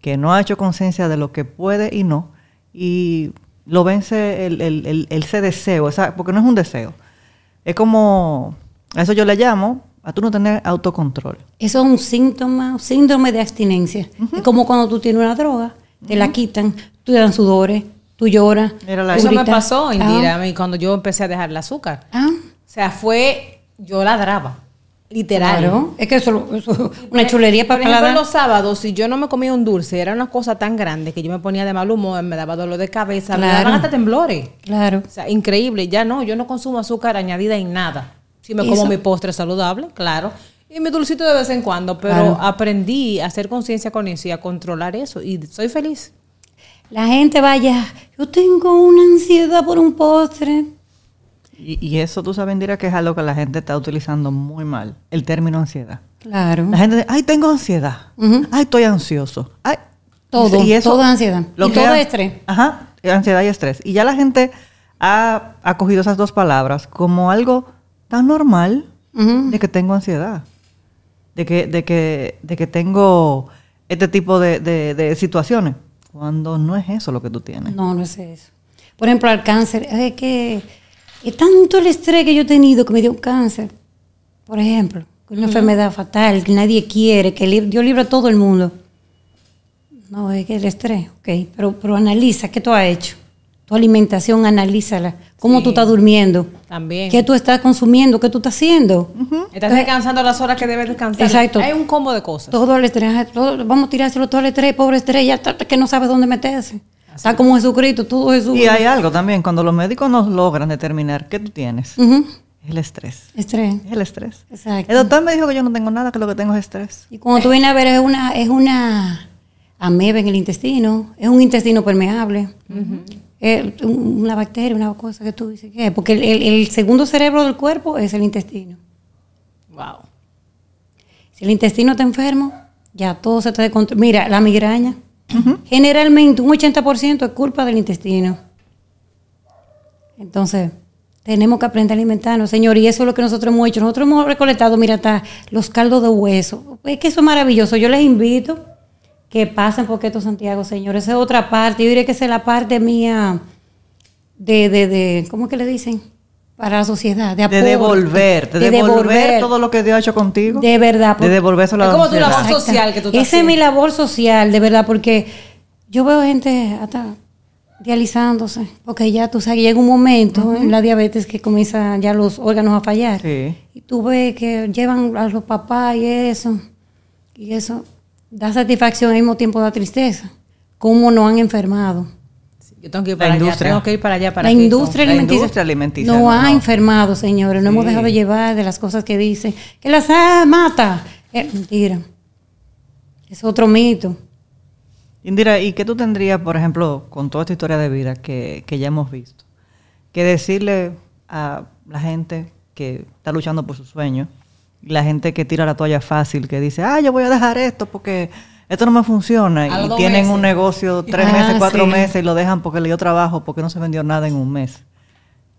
B: que no ha hecho conciencia de lo que puede y no, y lo vence el, el, el- ese deseo, esa, porque no es un deseo. Es como, a eso yo le llamo, a tú no tener autocontrol.
D: Eso es un síntoma, un síndrome de abstinencia. Es como cuando tú tienes una droga, te la quitan, tú te dan sudores, tú lloras.
B: Mira la-
C: Eso me pasó, Indira,
D: Ah,
C: a mí cuando yo empecé a dejar el azúcar.
D: ah,
C: O sea, fue, yo ladraba, literal.
D: claro. Es que eso, es una chulería para
C: Por ejemplo, los sábados, si yo no me comía un dulce, era una cosa tan grande que yo me ponía de mal humor, me daba dolor de cabeza, me daban hasta temblores.
D: Claro.
C: O sea, increíble. Ya no, yo no consumo azúcar añadida en nada. Si me como
D: Eso-
C: mi postre saludable, claro. Y mi dulcito de vez en cuando, pero
D: Claro.
C: aprendí a hacer conciencia con eso y a controlar eso. Y soy feliz.
D: La gente vaya, yo tengo una ansiedad por un postre.
B: Y, y eso tú sabes, Indira, que es algo que la gente está utilizando muy mal, el término ansiedad.
D: Claro.
B: La gente dice, ay, tengo ansiedad. Ay, estoy ansioso. Ay,
D: Todo, todo es ansiedad.
B: lo
D: Y
B: que
D: todo
B: ha-
D: es estrés.
B: Ajá, ansiedad y estrés. Y ya la gente ha, ha cogido esas dos palabras como algo tan normal de que tengo ansiedad. De que, de que, de que tengo este tipo de, de- de situaciones. Cuando no es eso lo que tú tienes.
D: No, no es eso. Por ejemplo, al cáncer, es que es tanto el estrés que yo he tenido que me dio un cáncer. Por ejemplo, una enfermedad fatal que nadie quiere, que li- Dios libra a todo el mundo. No, es que el estrés, ok. Pero, pero analiza, ¿qué tú has hecho? Tu alimentación, analízala. ¿Cómo
C: Sí.
D: tú estás durmiendo?
C: También.
D: ¿Qué tú estás consumiendo? ¿Qué tú estás haciendo?
C: Estás descansando las horas que debes descansar.
D: Exacto.
C: Hay un combo de cosas.
D: Todo el estrés, todo- vamos a tirárselo todo el estrés, pobre estrés, ya que no sabe dónde meterse. Está como Jesucristo, todo Jesús.
B: Y hay algo también, cuando los médicos no logran determinar qué tú tienes, es el estrés.
D: Estrés.
B: Es el estrés.
D: Exacto.
B: El doctor me dijo que yo no tengo nada, que lo que tengo es estrés.
D: Y cuando tú vienes a ver, es una, es una ameba en el intestino, es un intestino permeable, es un- una bacteria, una cosa que tú dices que es, porque el, el- el segundo cerebro del cuerpo es el intestino.
C: Wow.
D: Si el intestino está enfermo, ya todo se te descontrola. Mira, la migraña, generalmente un 80% es culpa del intestino. Entonces, tenemos que aprender a alimentarnos, señor, y eso es lo que nosotros hemos hecho. Nosotros hemos recolectado, mira, hasta los caldos de hueso. Es que eso es maravilloso. Yo les invito que pasen por Keto Santiago, señor. Esa es otra parte. Yo diría que esa es la parte mía de, de, de ¿cómo que le dicen? Para la sociedad, de
B: De
D: apoyo.
B: devolver, de, devolver, todo lo que Dios ha hecho contigo.
D: De verdad.
B: De devolverse la
C: Es como tu labor social que tú estás
D: Esa es mi
C: haciendo.
D: labor social, de verdad, porque yo veo gente hasta dializándose, porque ya tú sabes, llega un momento en la diabetes que comienza ya los órganos a fallar.
B: Sí.
D: Y tú ves que llevan a los papás y eso, y eso da satisfacción al mismo tiempo da tristeza. Cómo no han enfermado.
C: Yo tengo que ir
B: La
C: para allá.
B: industria.
C: Tengo que ir para allá para
D: la industria
B: La
D: alimenticia,
B: industria alimenticia,
D: no,
B: no,
D: ha enfermado, señores. No hemos dejado llevar de las cosas que dicen. Que la sal mata. Es mentira. Es otro mito.
B: Indira, ¿y qué tú tendrías, por ejemplo, con toda esta historia de vida que, que ya hemos visto? Que decirle a la gente que está luchando por su sueño, y la gente que tira la toalla fácil, que dice, ah, yo voy a dejar esto porque esto no me funciona, y tienen
C: meses.
B: un negocio tres
D: Ah,
B: meses, cuatro
D: sí.
B: meses y lo dejan porque le dio trabajo, porque no se vendió nada en un mes.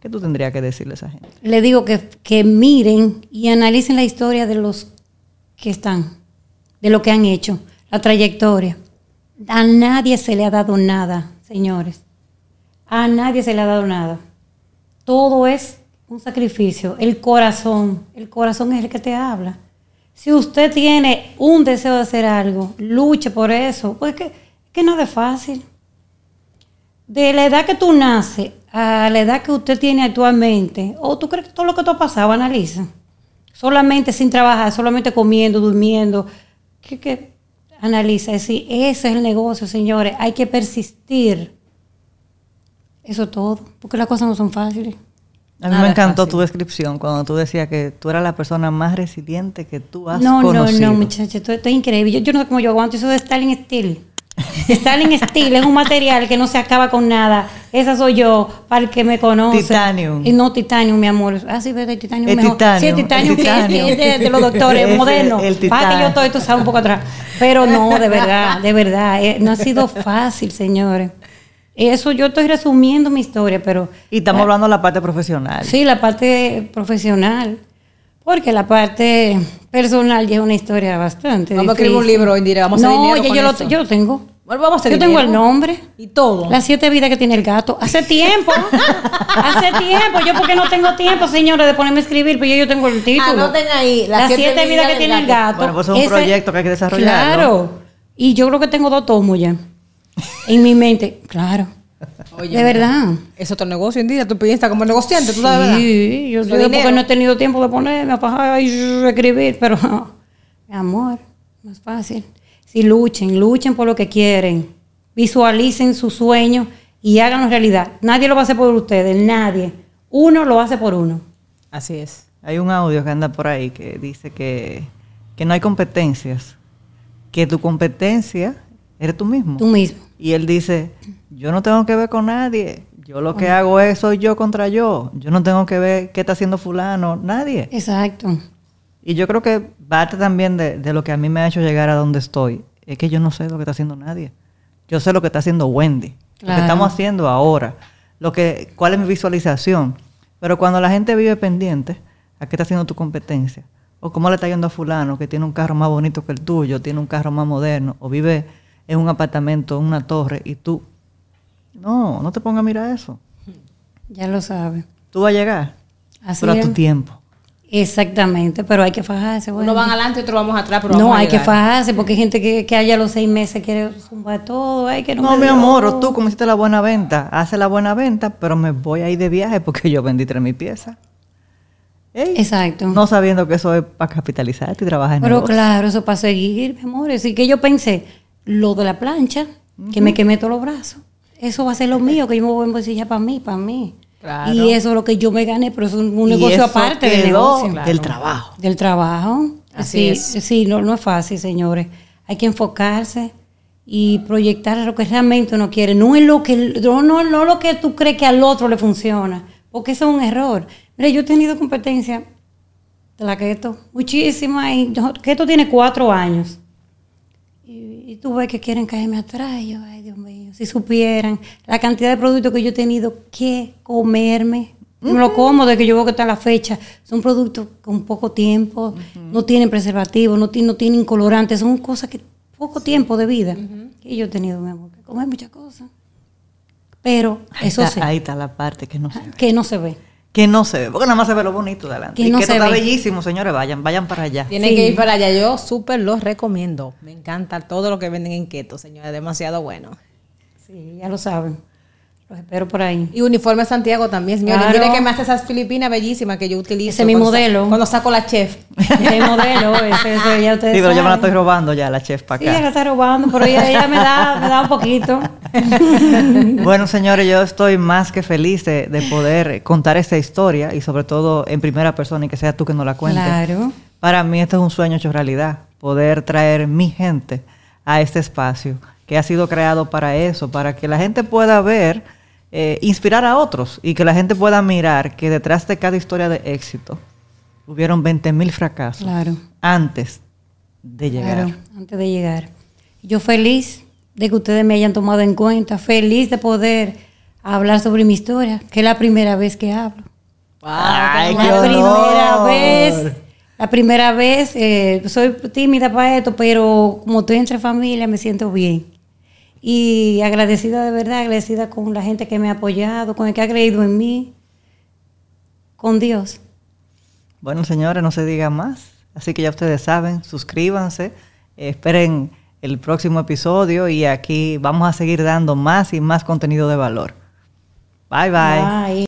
B: ¿Qué tú tendrías que decirle a esa gente?
D: Le digo que, que miren y analicen la historia de los que están, de lo que han hecho, la trayectoria. A nadie se le ha dado nada, señores. A nadie se le ha dado nada. Todo es un sacrificio. El corazón, el corazón es el que te habla. Si usted tiene un deseo de hacer algo, luche por eso. Pues que, que nada es fácil. De la edad que tú naces a la edad que usted tiene actualmente, o tú crees que todo lo que te ha pasado, analiza. Solamente sin trabajar, solamente comiendo, durmiendo. ¿Qué, qué? Analiza. Es decir, ese es el negocio, señores. Hay que persistir. Eso es todo. Porque las cosas no son fáciles.
B: A mí
C: Nada
B: me
C: es
B: encantó tu descripción cuando tú decías que tú eras la persona más resiliente que tú has
D: No, no,
B: conocido.
D: no, muchachos, esto, esto es increíble. Yo, yo no sé cómo yo aguanto eso de Stalin Steel. Stalin Steel es un material que no se acaba con nada. Esa soy yo, para el que me conoce.
B: Titanium.
D: Y no Titanium, mi amor. Ah, sí, ¿verdad? Titanium
B: El
D: mejor.
B: titanium,
D: Sí, el Titanium,
B: el
D: que es- es de, de los doctores,
B: Ese,
D: moderno.
B: el
D: Para que yo estoy, tú sabes, un poco atrás. Pero no, de verdad, de verdad. eh, no ha sido fácil, señores. Eso yo estoy resumiendo mi historia, pero
B: Y estamos hablando de la parte profesional.
D: Sí, la parte profesional. Porque la parte personal ya es una historia bastante
C: Vamos a escribir un libro, Indira, vamos a hacer
D: No,
C: dinero
D: ya
C: con
D: yo,
C: eso.
D: lo, yo lo tengo.
C: Bueno, vamos a hacer
D: Yo tengo el nombre.
C: Y todo.
D: Las siete vidas que tiene el gato. Hace tiempo. hace tiempo. Yo porque no tengo tiempo, señores, de ponerme a escribir, pero yo, yo tengo el título.
C: Anoten ahí,
D: Las, siete, vidas que tiene el gato.
B: Bueno, pues es un
D: Ese-
B: proyecto que hay que desarrollarlo.
D: Claro. Y yo creo que tengo dos tomos ya. En mi mente. Claro.
C: Oye,
D: de verdad.
C: Es otro negocio, Indira. Tú piensas como negociante, tú sabes, ¿verdad?
D: Sí, yo sé porque no he tenido tiempo de ponerme a pajar y escribir, pero mi amor, no es fácil. Si luchen, luchen por lo que quieren, visualicen sus sueños y háganlo realidad. Nadie lo va a hacer por ustedes, nadie. Uno lo hace por uno.
C: Así es.
B: Hay un audio que anda por ahí que dice que, que no hay competencias, que tu competencia eres tú mismo.
D: Tú mismo.
B: Y él dice, yo no tengo que ver con nadie, yo lo que hago es soy yo contra yo, yo no tengo que ver qué está haciendo fulano, nadie.
D: Exacto.
B: Y yo creo que parte también de, de lo que a mí me ha hecho llegar a donde estoy, es que yo no sé lo que está haciendo nadie. Yo sé lo que está haciendo Wendy, lo que estamos haciendo ahora, lo que, cuál es mi visualización. Pero cuando la gente vive pendiente a qué está haciendo tu competencia, o cómo le está yendo a fulano que tiene un carro más bonito que el tuyo, tiene un carro más moderno, o vive en un apartamento, en una torre, y tú, no, no te pongas a mirar eso.
D: Ya lo sabe.
B: Tú vas a llegar,
D: Así
B: pero a tu tiempo.
D: Exactamente, pero hay que fajarse.
C: Uno
D: bueno.
C: van adelante y otro vamos atrás, pero
D: no,
C: vamos a
D: hay que fajarse porque hay gente que, que haya los seis meses quiere zumbar todo. Ay, que no,
B: mi amor, o tú como hiciste la buena venta, hace la buena venta, pero me voy a ir de viaje porque yo vendí tres mil piezas. Ey,
D: Exacto.
B: No sabiendo que eso es para capitalizarte y trabajar en
D: Pero
B: negocio.
D: claro, eso para seguir, mi amor. Así que yo pensé, lo de la plancha, que me quemé todos los brazos, eso va a ser lo mío, que yo me voy a embolsillar para mí, para mí.
C: Claro.
D: Y eso es lo que yo me gané, pero eso es un negocio aparte del negocio.
B: del trabajo.
D: Del trabajo.
C: Así
D: sí,
C: es.
D: Sí, no, no es fácil, señores. Hay que enfocarse y proyectar lo que realmente uno quiere. No es lo que, no, no, no lo que tú crees que al otro le funciona, porque eso es un error. Mira, yo he tenido competencia de la keto, muchísima, y yo- keto tiene cuatro años. Y, y tú ves que quieren caerme atrás, y yo, ay Dios mío, si supieran la cantidad de productos que yo he tenido que comerme, no me lo como de que yo veo que está la fecha, son productos con poco tiempo, no tienen preservativo, no, no tienen colorantes, son cosas que poco tiempo de vida que yo he tenido, mi amor, que comer muchas cosas. Pero
B: Ahí
D: eso
B: está,
D: sí,
B: ahí está la parte que no se ve.
D: que no se ve.
B: Que no se ve, porque nada más se ve lo bonito de adelante.
D: Que
B: y
D: no
B: que esto
D: se
B: está
D: ve.
B: bellísimo, señores, vayan, vayan para allá.
C: Tienen
D: Sí.
C: que ir para allá. Yo súper los recomiendo. Me encanta todo lo que venden en keto, señores. Demasiado bueno.
D: Sí, ya lo saben. Los espero por ahí.
C: Y Uniforme Santiago también, señores.
D: Claro.
C: Mire que me hace esas filipinas bellísimas que yo utilizo.
D: Ese es mi modelo.
C: Cuando saco la chef.
D: Ese modelo, ese, ese, ya ustedes
B: Sí, pero yo me la
D: saben.
B: estoy robando ya, la chef para
D: Sí, ella
B: acá.
D: está robando, pero ella, ella me, da, me da un poquito.
B: Bueno, señores, yo estoy más que feliz de, de poder contar esta historia y sobre todo en primera persona y que sea tú que nos la cuentes.
D: Claro.
B: Para mí esto es un sueño hecho realidad, poder traer mi gente a este espacio que ha sido creado para eso, para que la gente pueda ver, eh, inspirar a otros y que la gente pueda mirar que detrás de cada historia de éxito hubieron 20 mil fracasos
D: Claro.
B: antes de llegar.
D: Claro, antes de llegar. Yo feliz de que ustedes me hayan tomado en cuenta, feliz de poder hablar sobre mi historia, que es la primera vez que hablo.
B: Ay,
D: la
B: qué
D: primera vez, la primera vez, eh, soy tímida para esto, pero como estoy entre familia me siento bien. Y agradecida de verdad, agradecida con la gente que me ha apoyado, con el que ha creído en mí, con Dios.
B: Bueno, señores, no se diga más. Así que ya ustedes saben, suscríbanse, eh, esperen el próximo episodio y aquí vamos a seguir dando más y más contenido de valor. Bye bye.
D: Bye.